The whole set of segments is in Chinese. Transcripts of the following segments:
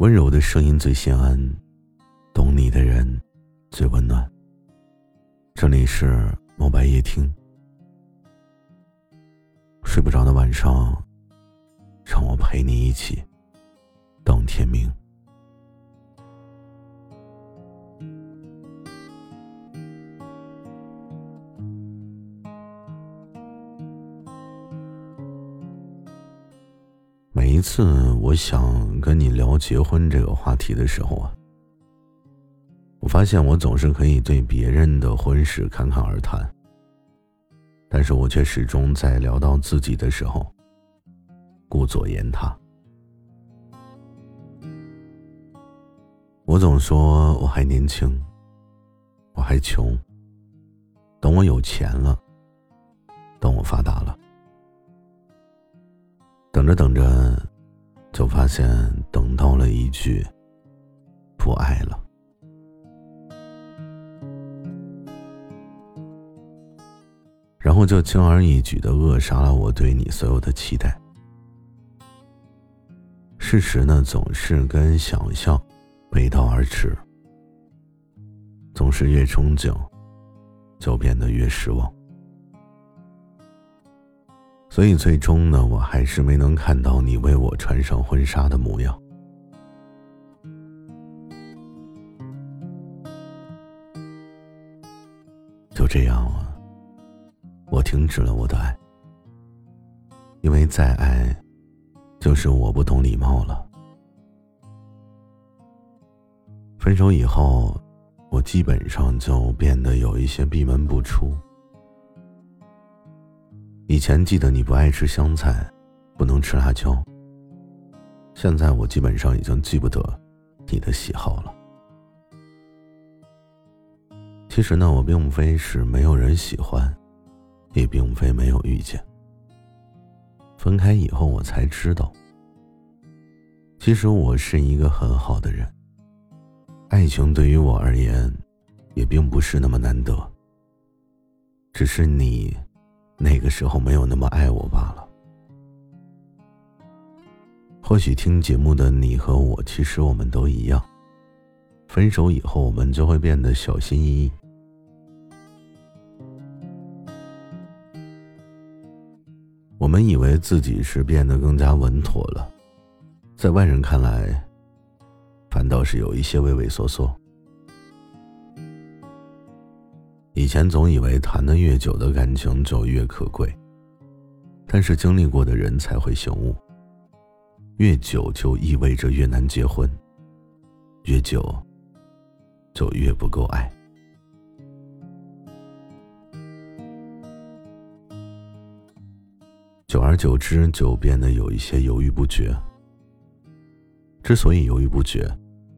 温柔的声音最心安，懂你的人最温暖。这里是墨白夜听，睡不着的晚上，让我陪你一起等天明。次我想跟你聊结婚这个话题的时候啊，我发现我总是可以对别人的婚事侃侃而谈，但是我却始终在聊到自己的时候顾左言他。我总说我还年轻，我还穷，等我有钱了，等我发达了。等着等着，就发现等到了一句“不爱了”，然后就轻而易举的扼杀了我对你所有的期待。事实呢，总是跟想象背道而驰，总是越憧憬，就变得越失望。所以最终呢，我还是没能看到你为我穿上婚纱的模样。就这样啊，我停止了我的爱，因为再爱，就是我不懂礼貌了。分手以后，我基本上就变得有一些闭门不出。以前记得你不爱吃香菜，不能吃辣椒。现在我基本上已经记不得你的喜好了。其实呢，我并非是没有人喜欢，也并非没有遇见。分开以后，我才知道，其实我是一个很好的人。爱情对于我而言，也并不是那么难得。只是你。那个时候没有那么爱我罢了。或许听节目的你和我，其实我们都一样。分手以后，我们就会变得小心翼翼。我们以为自己是变得更加稳妥了，在外人看来，反倒是有一些畏畏缩缩。前总以为谈的越久的感情就越可贵，但是经历过的人才会醒悟，越久就意味着越难结婚，越久就越不够爱，久而久之就变得有一些犹豫不决。之所以犹豫不决，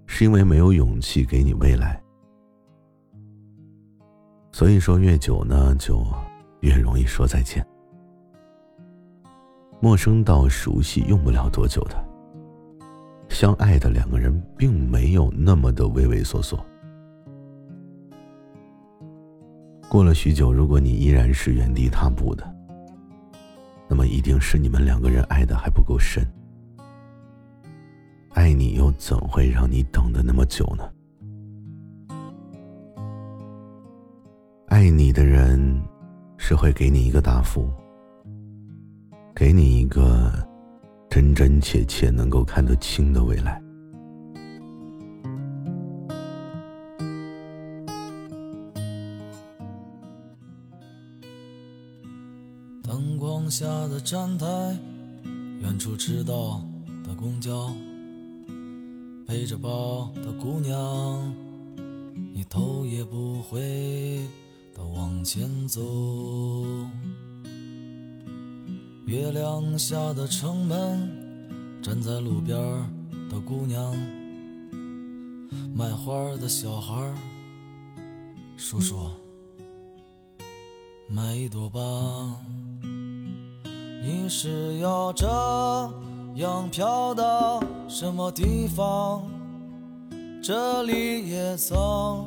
是因为没有勇气给你未来。所以说，越久呢，就越容易说再见。陌生到熟悉，用不了多久的。相爱的两个人，并没有那么的畏畏缩缩。过了许久，如果你依然是原地踏步的，那么一定是你们两个人爱的还不够深。爱你又怎会让你等的那么久呢？爱你的人，是会给你一个答复，给你一个真真切切能够看得清的未来。灯光下的站台，远处迟到的公交，背着包的姑娘，你头也不回。的往前走，月亮下的城门，站在路边的姑娘，卖花的小孩，叔叔，买一朵吧。你是要这样飘到什么地方？这里也曾